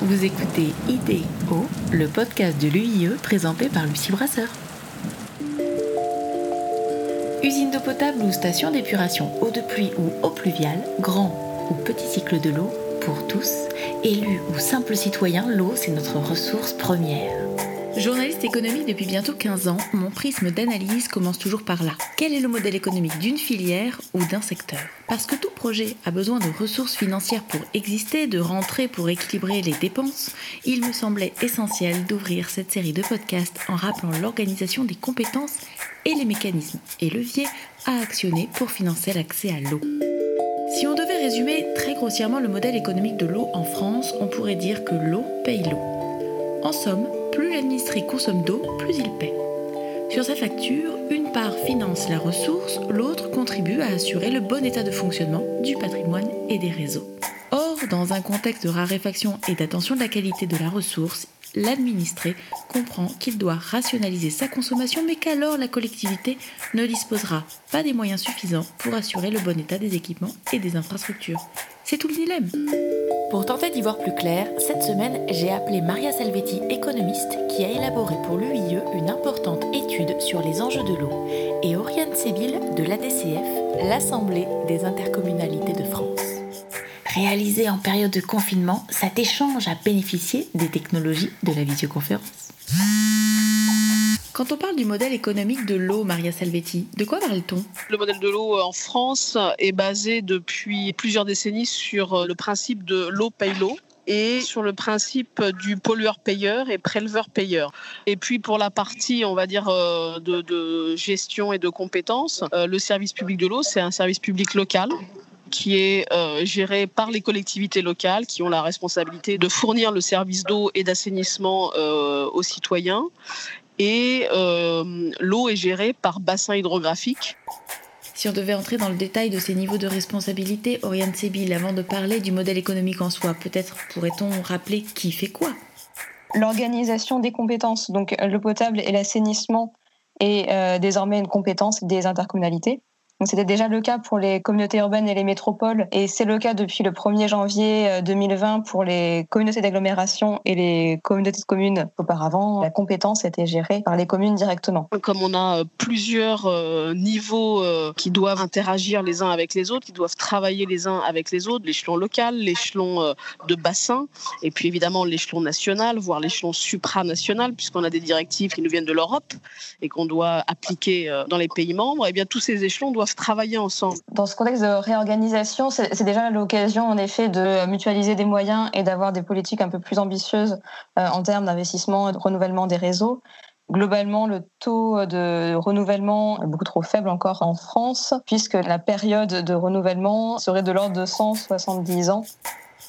Vous écoutez IDO, le podcast de l'UIE présenté par Lucie Brasseur. Usine d'eau potable ou station d'épuration, eau de pluie ou eau pluviale, grand ou petit cycle de l'eau, pour tous, élus ou simples citoyens, l'eau c'est notre ressource première. Journaliste économique depuis bientôt 15 ans, mon prisme d'analyse commence toujours par là. Quel est le modèle économique d'une filière ou d'un secteur? Parce que tout projet a besoin de ressources financières pour exister, de rentrer pour équilibrer les dépenses, il me semblait essentiel d'ouvrir cette série de podcasts en rappelant l'organisation des compétences et les mécanismes et leviers à actionner pour financer l'accès à l'eau. Si on devait résumer très grossièrement le modèle économique de l'eau en France, on pourrait dire que l'eau paye l'eau. En somme, plus l'administré consomme d'eau, plus il paie. Sur sa facture, une part finance la ressource, l'autre contribue à assurer le bon état de fonctionnement du patrimoine et des réseaux. Or, dans un contexte de raréfaction et d'attention de la qualité de la ressource, l'administré comprend qu'il doit rationaliser sa consommation, mais qu'alors la collectivité ne disposera pas des moyens suffisants pour assurer le bon état des équipements et des infrastructures. C'est tout le dilemme. Pour tenter d'y voir plus clair, cette semaine, j'ai appelé Maria Salvetti, économiste, qui a élaboré pour l'UIE une importante étude sur les enjeux de l'eau, et Oriane Sébil de l'ADCF, l'Assemblée des intercommunalités de France. Réalisé en période de confinement, cet échange a bénéficié des technologies de la visioconférence. Quand on parle du modèle économique de l'eau, Maria Salvetti, de quoi parle-t-on? Le modèle de l'eau en France est basé depuis plusieurs décennies sur le principe de l'eau paye l'eau et sur le principe du pollueur-payeur et préleveur-payeur. Et puis pour la partie, on va dire, euh, de, gestion et de compétences, euh, le service public de l'eau, c'est un service public local qui est euh, géré par les collectivités locales qui ont la responsabilité de fournir le service d'eau et d'assainissement aux citoyens et euh, l'eau est gérée par bassin hydrographique. Si on devait entrer dans le détail de ces niveaux de responsabilité, Oriane Sébil, avant de parler du modèle économique en soi, peut-être pourrait-on rappeler qui fait quoi? L'organisation des compétences, donc l'eau potable et l'assainissement, est euh, désormais une compétence des intercommunalités. C'était déjà le cas pour les communautés urbaines et les métropoles, et c'est le cas depuis le 1er janvier 2020 euh, pour les communautés d'agglomération et les communautés de communes. Auparavant, la compétence était gérée par les communes directement. Comme on a euh, plusieurs euh, niveaux qui doivent interagir les uns avec les autres, qui doivent travailler les uns avec les autres, l'échelon local, l'échelon de bassin, et puis évidemment l'échelon national, voire l'échelon supranational, puisqu'on a des directives qui nous viennent de l'Europe et qu'on doit appliquer dans les pays membres, et eh bien tous ces échelons doivent travailler ensemble. Dans ce contexte de réorganisation, c'est déjà l'occasion en effet de mutualiser des moyens et d'avoir des politiques un peu plus ambitieuses euh, en termes d'investissement et de renouvellement des réseaux. Globalement, le taux de renouvellement est beaucoup trop faible encore en France, puisque la période de renouvellement serait de l'ordre de 170 ans.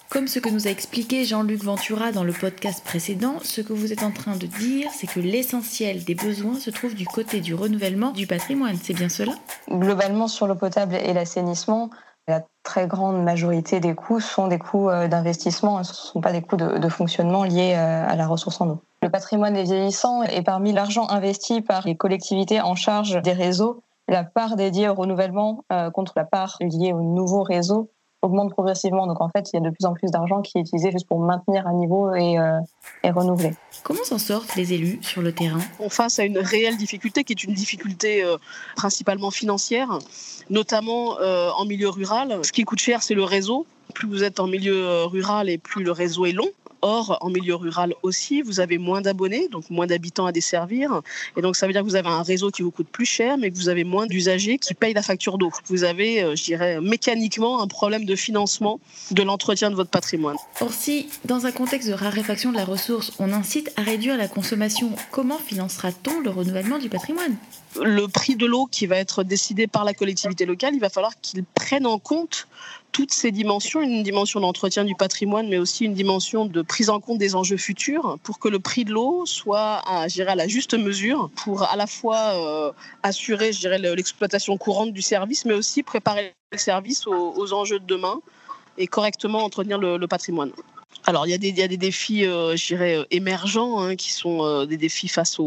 Comme ce que nous a expliqué Jean-Luc Ventura dans le podcast précédent, ce que vous êtes en train de dire, c'est que l'essentiel des besoins se trouve du côté du renouvellement du patrimoine. C'est bien cela? Globalement, sur l'eau potable et l'assainissement, la très grande majorité des coûts sont des coûts euh, d'investissement, ce ne sont pas des coûts de, fonctionnement liés euh, à la ressource en eau. Le patrimoine est vieillissant et parmi l'argent investi par les collectivités en charge des réseaux, la part dédiée au renouvellement euh, contre la part liée au nouveau réseau augmente progressivement. Donc en fait, il y a de plus en plus d'argent qui est utilisé juste pour maintenir un niveau et, euh, et renouveler. Comment s'en sortent les élus sur le terrain? On face à une réelle difficulté qui est une difficulté euh, principalement financière, notamment euh, en milieu rural. Ce qui coûte cher, c'est le réseau. Plus vous êtes en milieu rural et plus le réseau est long. Or, en milieu rural aussi, vous avez moins d'abonnés, donc moins d'habitants à desservir. Et donc, ça veut dire que vous avez un réseau qui vous coûte plus cher, mais que vous avez moins d'usagers qui payent la facture d'eau. Vous avez, euh, je dirais, mécaniquement un problème de financement de l'entretien de votre patrimoine. Or, si, dans un contexte de raréfaction de la ressource, on incite à réduire la consommation, comment financera-t-on le renouvellement du patrimoine? Le prix de l'eau qui va être décidé par la collectivité locale, il va falloir qu'il prenne en compte toutes ces dimensions, une dimension d'entretien du patrimoine, mais aussi une dimension de prise en compte des enjeux futurs, pour que le prix de l'eau soit à, à la juste mesure, pour à la fois euh, assurer, l'exploitation courante du service, mais aussi préparer le service aux, enjeux de demain et correctement entretenir le patrimoine. Alors, il y, a des, défis, euh, je dirais, euh, émergents, hein, qui sont euh, des défis face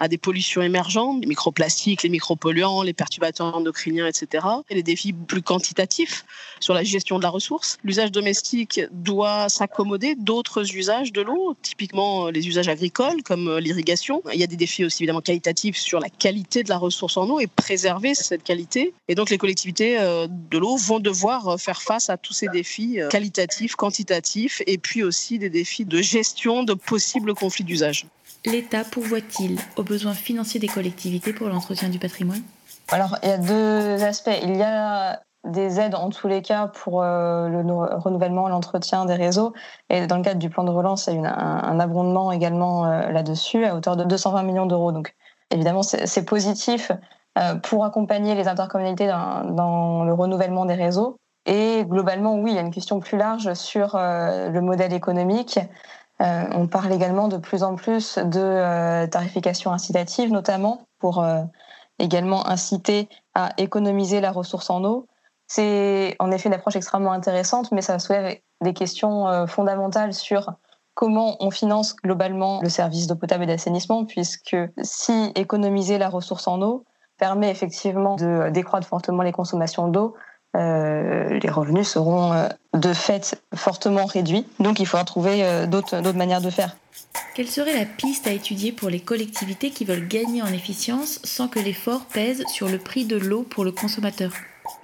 à des pollutions émergentes, les microplastiques, les micropolluants, les perturbateurs endocriniens, etc. Et les défis plus quantitatifs sur la gestion de la ressource. L'usage domestique doit s'accommoder d'autres usages de l'eau, typiquement les usages agricoles, comme l'irrigation. Il y a des défis aussi, évidemment, qualitatifs sur la qualité de la ressource en eau et préserver cette qualité. Et donc, les collectivités de l'eau vont devoir faire face à tous ces défis qualitatifs, quantitatifs, et puis aussi des défis de gestion de possibles conflits d'usage. L'État pourvoit-il aux besoins financiers des collectivités pour l'entretien du patrimoine? Alors, il y a deux aspects. Il y a des aides en tous les cas pour euh, le renouvellement et l'entretien des réseaux. Et dans le cadre du plan de relance, il y a un, abondement également euh, là-dessus à hauteur de 220 millions d'euros. Donc évidemment, c'est positif euh, pour accompagner les intercommunalités dans, le renouvellement des réseaux. Et globalement, oui, il y a une question plus large sur euh, le modèle économique. Euh, on parle également de plus en plus de euh, tarification incitative, notamment pour également inciter à économiser la ressource en eau. C'est en effet une approche extrêmement intéressante, mais ça soulève des questions fondamentales sur comment on finance globalement le service d'eau potable et d'assainissement, puisque si économiser la ressource en eau permet effectivement de décroître fortement les consommations d'eau, euh, les revenus seront euh, de fait fortement réduits. Donc il faudra trouver euh, d'autres manières de faire. Quelle serait la piste à étudier pour les collectivités qui veulent gagner en efficience sans que l'effort pèse sur le prix de l'eau pour le consommateur?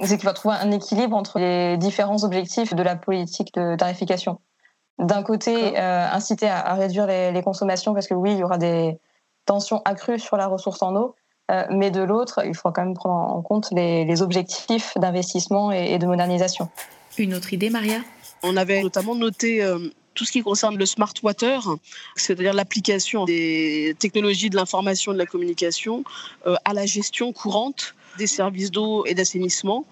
C'est qu'il faut trouver un équilibre entre les différents objectifs de la politique de tarification. D'un côté, inciter à, réduire les, consommations parce que oui, il y aura des tensions accrues sur la ressource en eau, mais de l'autre, il faut quand même prendre en compte les, objectifs d'investissement et, de modernisation. Une autre idée, Maria? On avait notamment noté euh, tout ce qui concerne le smart water, c'est-à-dire l'application des technologies de l'information et de la communication euh, à la gestion courante des services d'eau et d'assainissement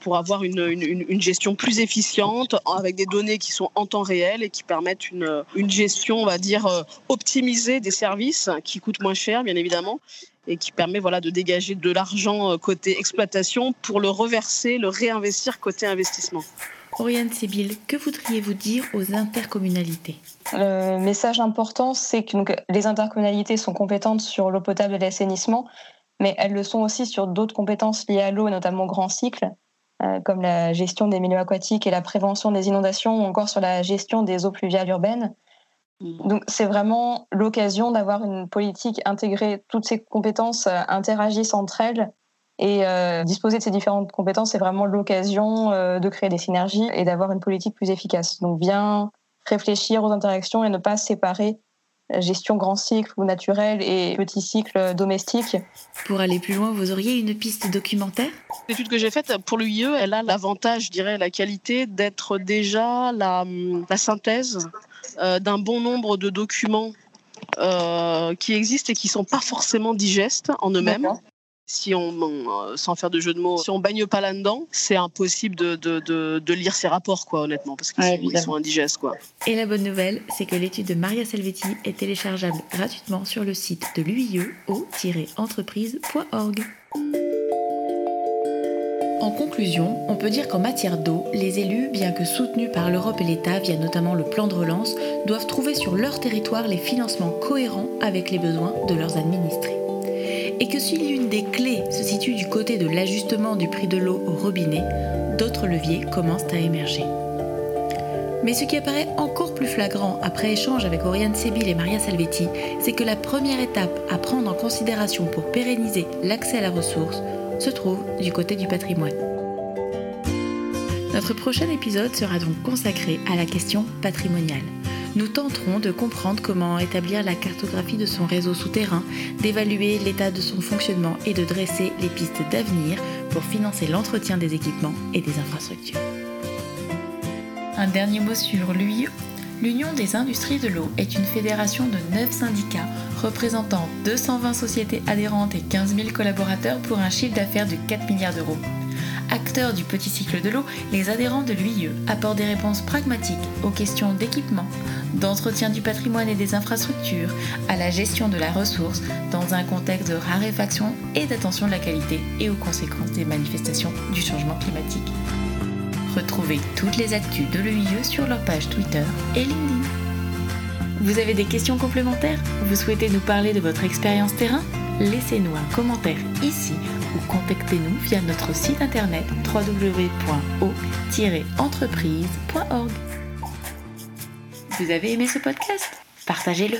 pour avoir une, gestion plus efficiente avec des données qui sont en temps réel et qui permettent une, une gestion, on va dire, optimisée des services qui coûtent moins cher, bien évidemment, et qui permet voilà, de dégager de l'argent euh, côté exploitation pour le reverser, le réinvestir côté investissement. Oriane Sibyl, que voudriez-vous dire aux intercommunalités? Le message important, c'est que les intercommunalités sont compétentes sur l'eau potable et l'assainissement, mais elles le sont aussi sur d'autres compétences liées à l'eau, notamment grand cycle, euh, comme la gestion des milieux aquatiques et la prévention des inondations, ou encore sur la gestion des eaux pluviales urbaines. Donc c'est vraiment l'occasion d'avoir une politique intégrée, toutes ces compétences euh, interagissent entre elles et euh, disposer de ces différentes compétences, c'est vraiment l'occasion euh, de créer des synergies et d'avoir une politique plus efficace. Donc bien réfléchir aux interactions et ne pas séparer gestion grand cycle ou naturel et petit cycle domestique. Pour aller plus loin, vous auriez une piste documentaire? L'étude que j'ai faite pour l'UIE, elle a l'avantage, je dirais, la qualité d'être déjà la, la synthèse d'un bon nombre de documents euh, qui existent et qui ne sont pas forcément digestes en eux-mêmes. Si on, euh, sans faire de jeu de mots, si on baigne pas là-dedans, c'est impossible de, de, de, lire ces rapports, quoi, honnêtement, parce qu'ils sont indigestes, quoi. Et la bonne nouvelle, c'est que l'étude de Maria Salvetti est téléchargeable gratuitement sur le site de l'UIE entrepriseorg en conclusion, on peut dire qu'en matière d'eau, les élus, bien que soutenus par l'Europe et l'État via notamment le plan de relance, doivent trouver sur leur territoire les financements cohérents avec les besoins de leurs administrés. Et que si l'une des clés se situe du côté de l'ajustement du prix de l'eau au robinet, d'autres leviers commencent à émerger. Mais ce qui apparaît encore plus flagrant après échange avec Oriane Sébil et Maria Salvetti, c'est que la première étape à prendre en considération pour pérenniser l'accès à la ressource se trouve du côté du patrimoine. Notre prochain épisode sera donc consacré à la question patrimoniale. Nous tenterons de comprendre comment établir la cartographie de son réseau souterrain, d'évaluer l'état de son fonctionnement et de dresser les pistes d'avenir pour financer l'entretien des équipements et des infrastructures. Un dernier mot sur l'UIE. L'Union des industries de l'eau est une fédération de 9 syndicats représentant 220 sociétés adhérentes et 15 000 collaborateurs pour un chiffre d'affaires de 4 milliards d'euros. Acteurs du petit cycle de l'eau, les adhérents de l'UIE apportent des réponses pragmatiques aux questions d'équipement, d'entretien du patrimoine et des infrastructures, à la gestion de la ressource dans un contexte de raréfaction et d'attention de la qualité et aux conséquences des manifestations du changement climatique. Retrouvez toutes les actus de l'EIE sur leur page Twitter et LinkedIn. Vous avez des questions complémentaires? Vous souhaitez nous parler de votre expérience terrain? Laissez-nous un commentaire ici ou contactez-nous via notre site internet www.o-entreprise.org. Vous avez aimé ce podcast? Partagez-le